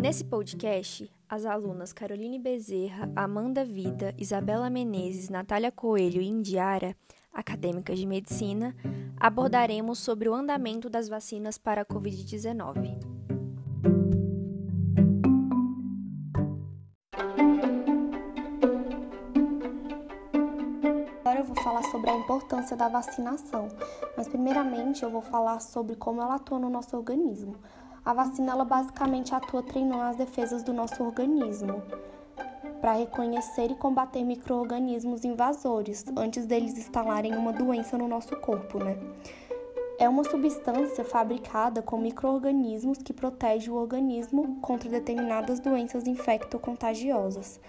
Nesse podcast, as alunas Caroline Bezerra, Amanda Vida, Isabela Menezes, Natália Coelho e Indiara, acadêmicas de medicina, abordaremos sobre o andamento das vacinas para a Covid-19. Agora eu vou falar sobre a importância da vacinação, mas primeiramente eu vou falar sobre como ela atua no nosso organismo. A vacina ela basicamente atua treinando as defesas do nosso organismo para reconhecer e combater microorganismos invasores antes deles instalarem uma doença no nosso corpo, né? É uma substância fabricada com microorganismos que protege o organismo contra determinadas doenças infecto-contagiosas.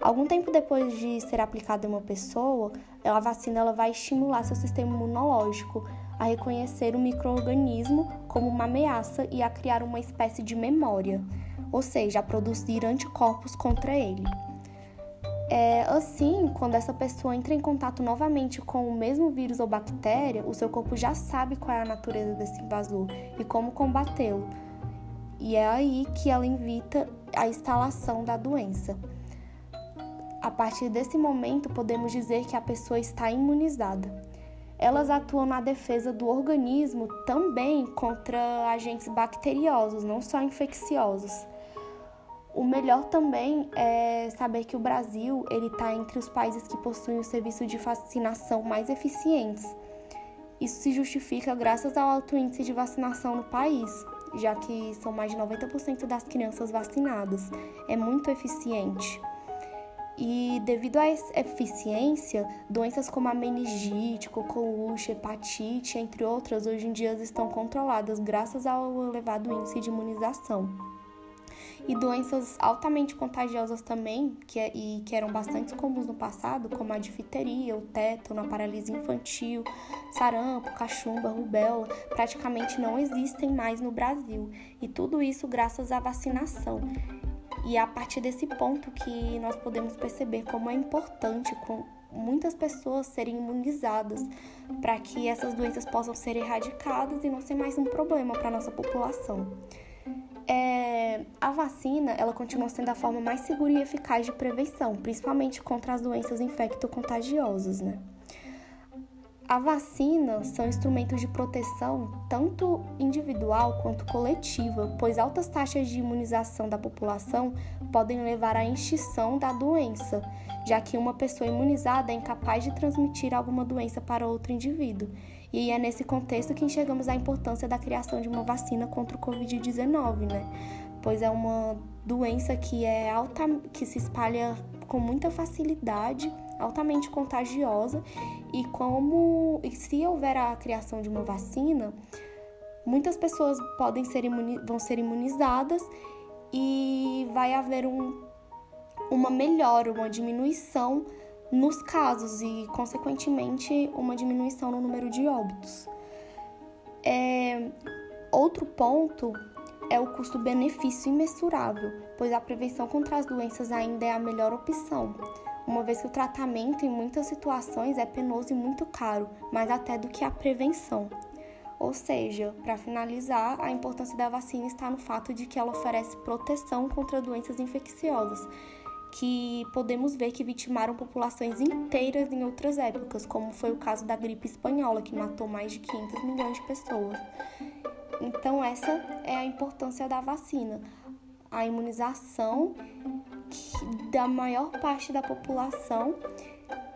Algum tempo depois de ser aplicada em uma pessoa, a vacina ela vai estimular seu sistema imunológico a reconhecer o microorganismo como uma ameaça e a criar uma espécie de memória, ou seja, a produzir anticorpos contra ele. É, assim, quando essa pessoa entra em contato novamente com o mesmo vírus ou bactéria, o seu corpo já sabe qual é a natureza desse invasor e como combatê-lo. E é aí que ela evita a instalação da doença. A partir desse momento, podemos dizer que a pessoa está imunizada elas atuam na defesa do organismo também contra agentes bacteriosos, não só infecciosos. O melhor também é saber que o Brasil ele está entre os países que possuem o serviço de vacinação mais eficientes. Isso se justifica graças ao alto índice de vacinação no país, já que são mais de 90% das crianças vacinadas. É muito eficiente. E devido à eficiência, doenças como a meningite, coqueluche, hepatite, entre outras, hoje em dia estão controladas graças ao elevado índice de imunização. E doenças altamente contagiosas também, que, é, e que eram bastante comuns no passado, como a difteria, o tétano, a paralisia infantil, sarampo, cachumba, rubéola, praticamente não existem mais no Brasil. E tudo isso graças à vacinação. E é a partir desse ponto que nós podemos perceber como é importante com muitas pessoas serem imunizadas para que essas doenças possam ser erradicadas e não ser mais um problema para nossa população. É, a vacina ela continua sendo a forma mais segura e eficaz de prevenção, principalmente contra as doenças infecto-contagiosas, né? A vacina são instrumentos de proteção tanto individual quanto coletiva, pois altas taxas de imunização da população podem levar à extinção da doença, já que uma pessoa imunizada é incapaz de transmitir alguma doença para outro indivíduo. E é nesse contexto que enxergamos a importância da criação de uma vacina contra o Covid-19, né? Pois é uma doença que é alta, que se espalha com muita facilidade, altamente contagiosa e como e se houver a criação de uma vacina, muitas pessoas podem ser imuni, vão ser imunizadas e vai haver um, uma melhora, uma diminuição nos casos e, consequentemente, uma diminuição no número de óbitos. É, outro ponto é o custo-benefício imensurável, pois a prevenção contra as doenças ainda é a melhor opção, uma vez que o tratamento em muitas situações é penoso e muito caro, mais até do que a prevenção. Ou seja, para finalizar, a importância da vacina está no fato de que ela oferece proteção contra doenças infecciosas, que podemos ver que vitimaram populações inteiras em outras épocas, como foi o caso da gripe espanhola, que matou mais de 500 milhões de pessoas. Então, essa é a importância da vacina. A imunização da maior parte da população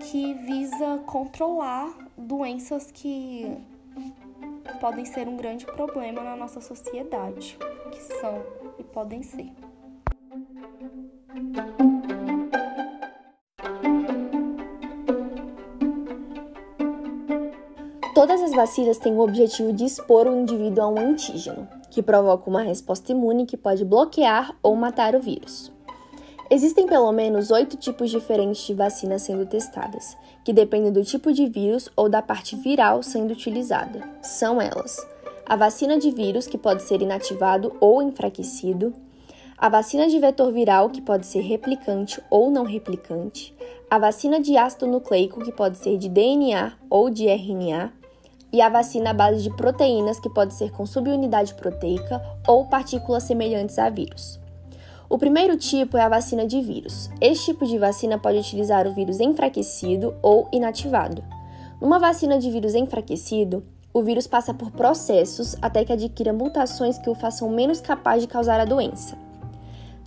que visa controlar doenças que podem ser um grande problema na nossa sociedade, que são e podem ser. Todas as vacinas têm o objetivo de expor o indivíduo a um antígeno, que provoca uma resposta imune que pode bloquear ou matar o vírus. Existem pelo menos oito tipos diferentes de vacinas sendo testadas, que dependem do tipo de vírus ou da parte viral sendo utilizada. São elas: a vacina de vírus, que pode ser inativado ou enfraquecido, a vacina de vetor viral, que pode ser replicante ou não replicante, a vacina de ácido nucleico, que pode ser de DNA ou de RNA, e a vacina à base de proteínas, que pode ser com subunidade proteica ou partículas semelhantes a vírus. O primeiro tipo é a vacina de vírus. Este tipo de vacina pode utilizar o vírus enfraquecido ou inativado. Numa vacina de vírus enfraquecido, o vírus passa por processos até que adquira mutações que o façam menos capaz de causar a doença.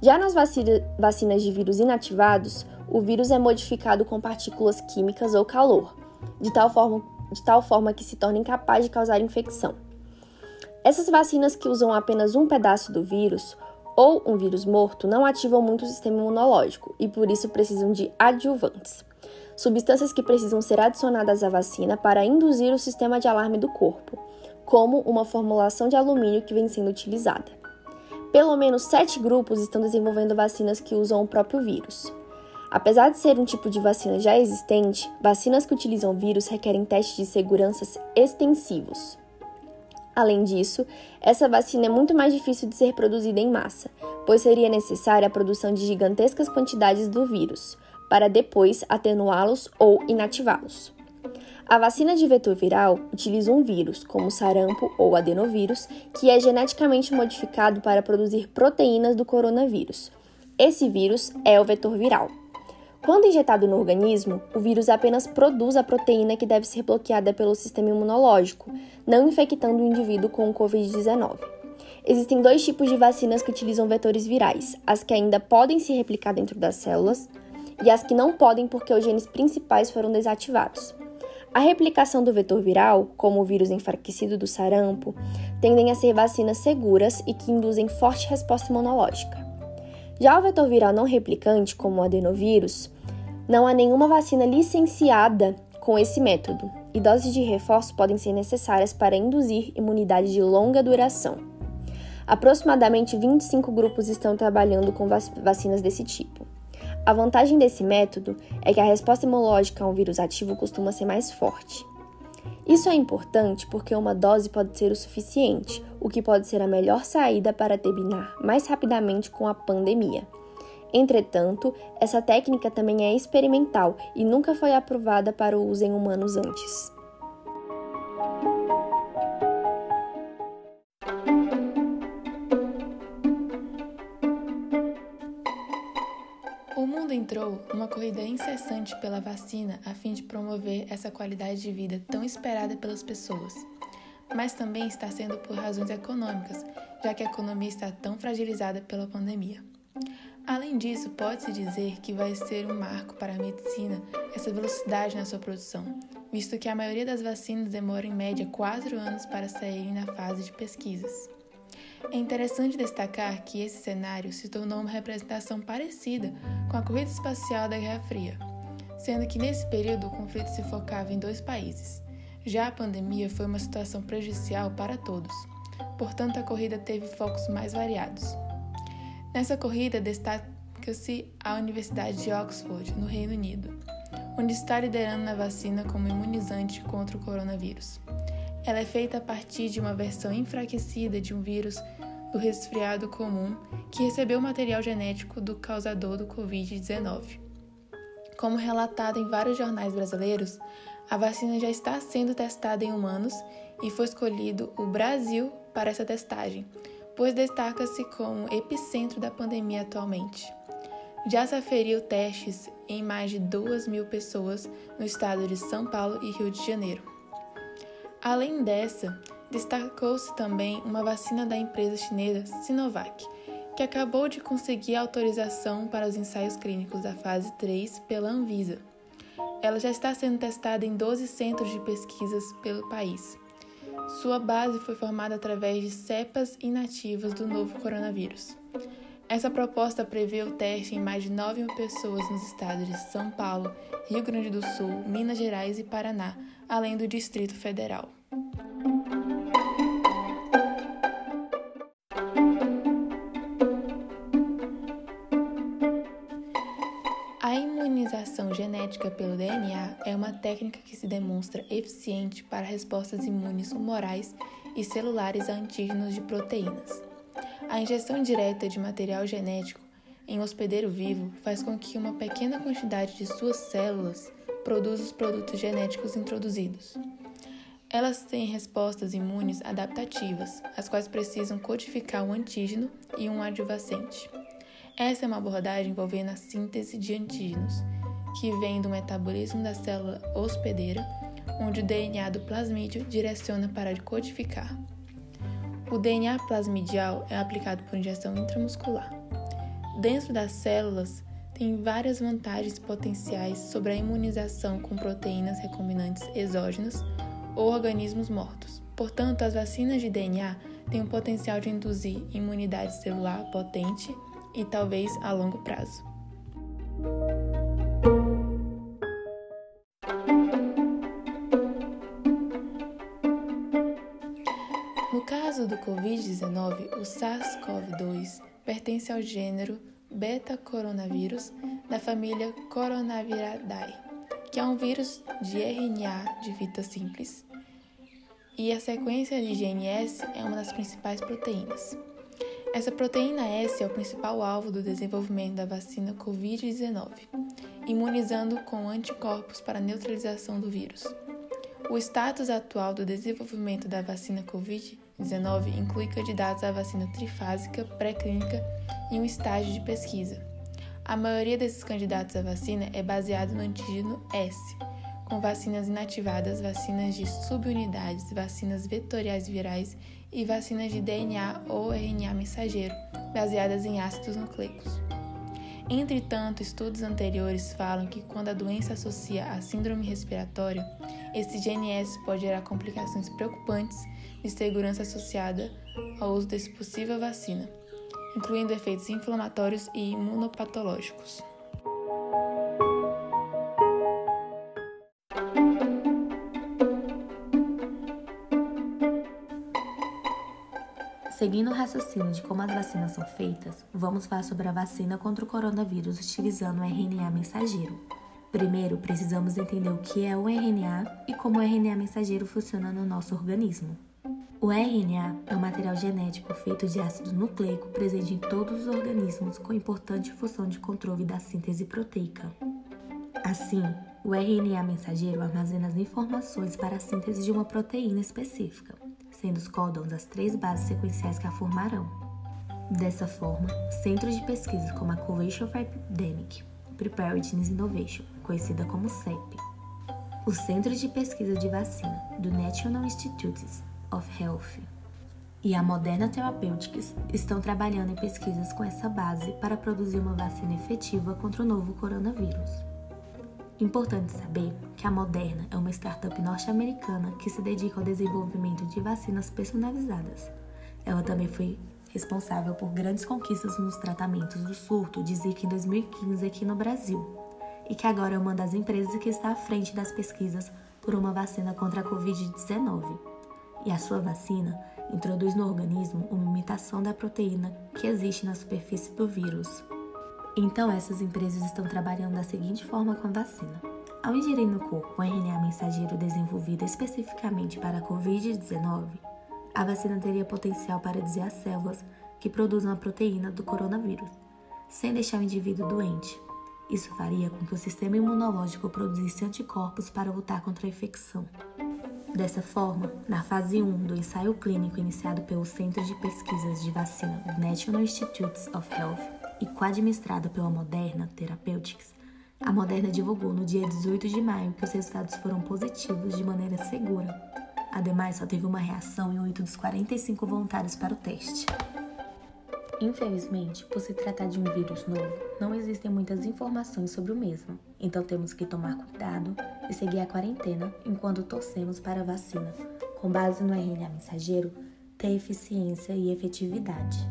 Já nas vacinas de vírus inativados, o vírus é modificado com partículas químicas ou calor, de tal forma, de tal forma que se torna incapaz de causar infecção. Essas vacinas que usam apenas um pedaço do vírus ou um vírus morto não ativam muito o sistema imunológico e por isso precisam de adjuvantes substâncias que precisam ser adicionadas à vacina para induzir o sistema de alarme do corpo, como uma formulação de alumínio que vem sendo utilizada. Pelo menos sete grupos estão desenvolvendo vacinas que usam o próprio vírus. Apesar de ser um tipo de vacina já existente, vacinas que utilizam vírus requerem testes de segurança extensivos. Além disso, essa vacina é muito mais difícil de ser produzida em massa, pois seria necessária a produção de gigantescas quantidades do vírus, para depois atenuá-los ou inativá-los. A vacina de vetor viral utiliza um vírus, como sarampo ou adenovírus, que é geneticamente modificado para produzir proteínas do coronavírus. Esse vírus é o vetor viral. Quando injetado no organismo, o vírus apenas produz a proteína que deve ser bloqueada pelo sistema imunológico, não infectando o indivíduo com o Covid-19. Existem dois tipos de vacinas que utilizam vetores virais: as que ainda podem se replicar dentro das células e as que não podem porque os genes principais foram desativados. A replicação do vetor viral, como o vírus enfraquecido do sarampo, tendem a ser vacinas seguras e que induzem forte resposta imunológica. Já o vetor viral não replicante, como o adenovírus, não há nenhuma vacina licenciada com esse método, e doses de reforço podem ser necessárias para induzir imunidade de longa duração. Aproximadamente 25 grupos estão trabalhando com vacinas desse tipo. A vantagem desse método é que a resposta imunológica a um vírus ativo costuma ser mais forte. Isso é importante porque uma dose pode ser o suficiente, o que pode ser a melhor saída para terminar mais rapidamente com a pandemia. Entretanto, essa técnica também é experimental e nunca foi aprovada para o uso em humanos antes. entrou numa corrida incessante pela vacina a fim de promover essa qualidade de vida tão esperada pelas pessoas. Mas também está sendo por razões econômicas, já que a economia está tão fragilizada pela pandemia. Além disso, pode-se dizer que vai ser um marco para a medicina essa velocidade na sua produção, visto que a maioria das vacinas demora em média quatro anos para saírem na fase de pesquisas. É interessante destacar que esse cenário se tornou uma representação parecida com a corrida espacial da Guerra Fria, sendo que nesse período o conflito se focava em dois países. Já a pandemia foi uma situação prejudicial para todos, portanto a corrida teve focos mais variados. Nessa corrida destaca-se a Universidade de Oxford, no Reino Unido, onde está liderando na vacina como imunizante contra o coronavírus. Ela é feita a partir de uma versão enfraquecida de um vírus do resfriado comum que recebeu material genético do causador do Covid-19. Como relatado em vários jornais brasileiros, a vacina já está sendo testada em humanos e foi escolhido o Brasil para essa testagem, pois destaca-se como epicentro da pandemia atualmente. Já se aferiu testes em mais de 2 mil pessoas no estado de São Paulo e Rio de Janeiro. Além dessa, destacou-se também uma vacina da empresa chinesa Sinovac, que acabou de conseguir autorização para os ensaios clínicos da fase 3 pela Anvisa. Ela já está sendo testada em 12 centros de pesquisas pelo país. Sua base foi formada através de cepas inativas do novo coronavírus. Essa proposta prevê o teste em mais de 9 mil pessoas nos estados de São Paulo, Rio Grande do Sul, Minas Gerais e Paraná, além do Distrito Federal. Genética pelo DNA é uma técnica que se demonstra eficiente para respostas imunes humorais e celulares a antígenos de proteínas. A injeção direta de material genético em hospedeiro vivo faz com que uma pequena quantidade de suas células produza os produtos genéticos introduzidos. Elas têm respostas imunes adaptativas, as quais precisam codificar um antígeno e um adjuvacente. Essa é uma abordagem envolvendo a síntese de antígenos, que vem do metabolismo da célula hospedeira, onde o DNA do plasmídio direciona para codificar. O DNA plasmidial é aplicado por injeção intramuscular. Dentro das células, tem várias vantagens potenciais sobre a imunização com proteínas recombinantes exógenas ou organismos mortos. Portanto, as vacinas de DNA têm o potencial de induzir imunidade celular potente e talvez a longo prazo. Covid-19, o SARS-CoV-2 pertence ao gênero beta-coronavírus da família Coronaviridae, que é um vírus de RNA de fita simples, e a sequência de GNS é uma das principais proteínas. Essa proteína S é o principal alvo do desenvolvimento da vacina Covid-19, imunizando com anticorpos para neutralização do vírus. O status atual do desenvolvimento da vacina Covid-19 inclui candidatos à vacina trifásica pré-clínica em um estágio de pesquisa. A maioria desses candidatos à vacina é baseado no antígeno S, com vacinas inativadas, vacinas de subunidades, vacinas vetoriais virais e vacinas de DNA ou RNA mensageiro, baseadas em ácidos nucleicos. Entretanto, estudos anteriores falam que quando a doença associa a síndrome respiratória, esse GNS pode gerar complicações preocupantes de segurança associada ao uso desse possível vacina, incluindo efeitos inflamatórios e imunopatológicos. Seguindo o raciocínio de como as vacinas são feitas, vamos falar sobre a vacina contra o coronavírus utilizando o RNA mensageiro. Primeiro, precisamos entender o que é o RNA e como o RNA mensageiro funciona no nosso organismo. O RNA é um material genético feito de ácido nucleico presente em todos os organismos com importante função de controle da síntese proteica. Assim, o RNA mensageiro armazena as informações para a síntese de uma proteína específica sendo os códons as três bases sequenciais que a formarão. Dessa forma, centros de pesquisa como a Coalition for Epidemic Preparedness Innovation, conhecida como CEP, o Centro de Pesquisa de Vacina do National Institutes of Health e a Moderna Therapeutics estão trabalhando em pesquisas com essa base para produzir uma vacina efetiva contra o novo coronavírus. Importante saber que a Moderna é uma startup norte-americana que se dedica ao desenvolvimento de vacinas personalizadas. Ela também foi responsável por grandes conquistas nos tratamentos do surto de Zika em 2015 aqui no Brasil, e que agora é uma das empresas que está à frente das pesquisas por uma vacina contra a Covid-19. E a sua vacina introduz no organismo uma imitação da proteína que existe na superfície do vírus. Então, essas empresas estão trabalhando da seguinte forma com a vacina. Ao ingerir no corpo um RNA mensageiro desenvolvido especificamente para a Covid-19, a vacina teria potencial para dizer às células que produzem a proteína do coronavírus, sem deixar o indivíduo doente. Isso faria com que o sistema imunológico produzisse anticorpos para lutar contra a infecção. Dessa forma, na fase 1 do ensaio clínico iniciado pelo Centro de Pesquisas de Vacina National Institutes of Health, e co-administrada pela Moderna Therapeutics, a Moderna divulgou no dia 18 de maio que os resultados foram positivos de maneira segura. Ademais, só teve uma reação em 8 dos 45 voluntários para o teste. Infelizmente, por se tratar de um vírus novo, não existem muitas informações sobre o mesmo, então temos que tomar cuidado e seguir a quarentena enquanto torcemos para a vacina, com base no RNA mensageiro, ter eficiência e efetividade.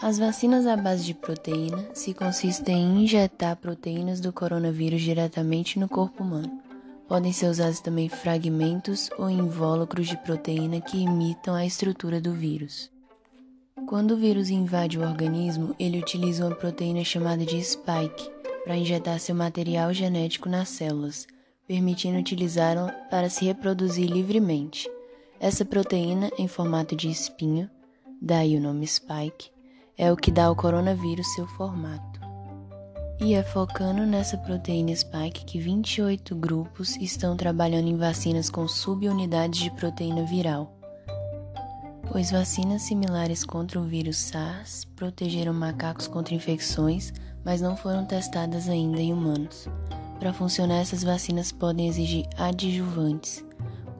As vacinas à base de proteína se consistem em injetar proteínas do coronavírus diretamente no corpo humano. Podem ser usados também fragmentos ou invólucros de proteína que imitam a estrutura do vírus. Quando o vírus invade o organismo, ele utiliza uma proteína chamada de spike para injetar seu material genético nas células, permitindo utilizá-la para se reproduzir livremente. Essa proteína, em formato de espinho, daí o nome spike, é o que dá ao coronavírus seu formato. E é focando nessa proteína spike que 28 grupos estão trabalhando em vacinas com subunidades de proteína viral, pois vacinas similares contra o vírus SARS protegeram macacos contra infecções, mas não foram testadas ainda em humanos. Para funcionar, essas vacinas podem exigir adjuvantes,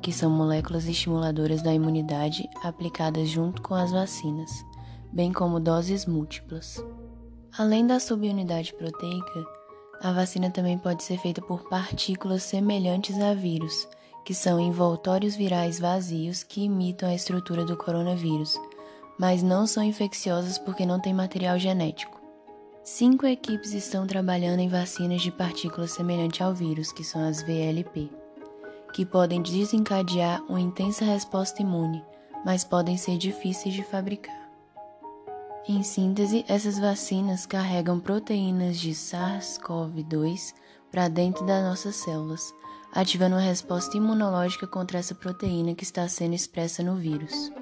que são moléculas estimuladoras da imunidade aplicadas junto com as vacinas, bem como doses múltiplas. Além da subunidade proteica, a vacina também pode ser feita por partículas semelhantes a vírus, que são envoltórios virais vazios que imitam a estrutura do coronavírus, mas não são infecciosas porque não têm material genético. Cinco equipes estão trabalhando em vacinas de partículas semelhantes ao vírus, que são as VLP, que podem desencadear uma intensa resposta imune, mas podem ser difíceis de fabricar. Em síntese, essas vacinas carregam proteínas de SARS-CoV-2 para dentro das nossas células, ativando uma resposta imunológica contra essa proteína que está sendo expressa no vírus.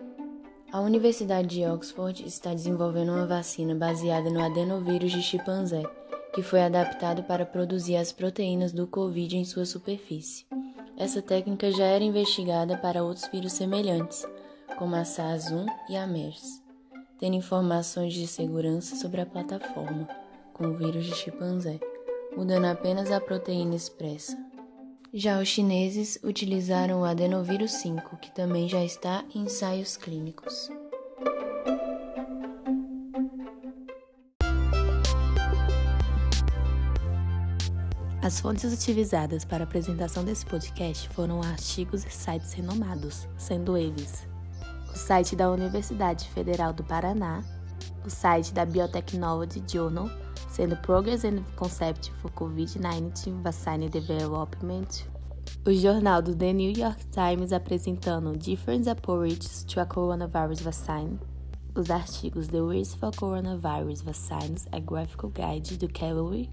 A Universidade de Oxford está desenvolvendo uma vacina baseada no adenovírus de chimpanzé, que foi adaptado para produzir as proteínas do Covid em sua superfície. Essa técnica já era investigada para outros vírus semelhantes, como a SARS-1 e a MERS tendo informações de segurança sobre a plataforma, com o vírus de chimpanzé, mudando apenas a proteína expressa. Já os chineses utilizaram o adenovírus 5, que também já está em ensaios clínicos. As fontes utilizadas para a apresentação desse podcast foram artigos e sites renomados, sendo eles site da Universidade Federal do Paraná, o site da Biotechnology Journal, sendo Progress and Concept for COVID-19 Vaccine Development, o jornal do The New York Times apresentando Different Approaches to a Coronavirus Vaccine, os artigos The Risk for Coronavirus Vaccines, a Graphical Guide do Calorie,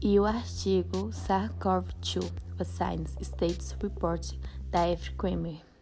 e o artigo SARS-CoV-2 Vaccines Status Report da F. Kramer.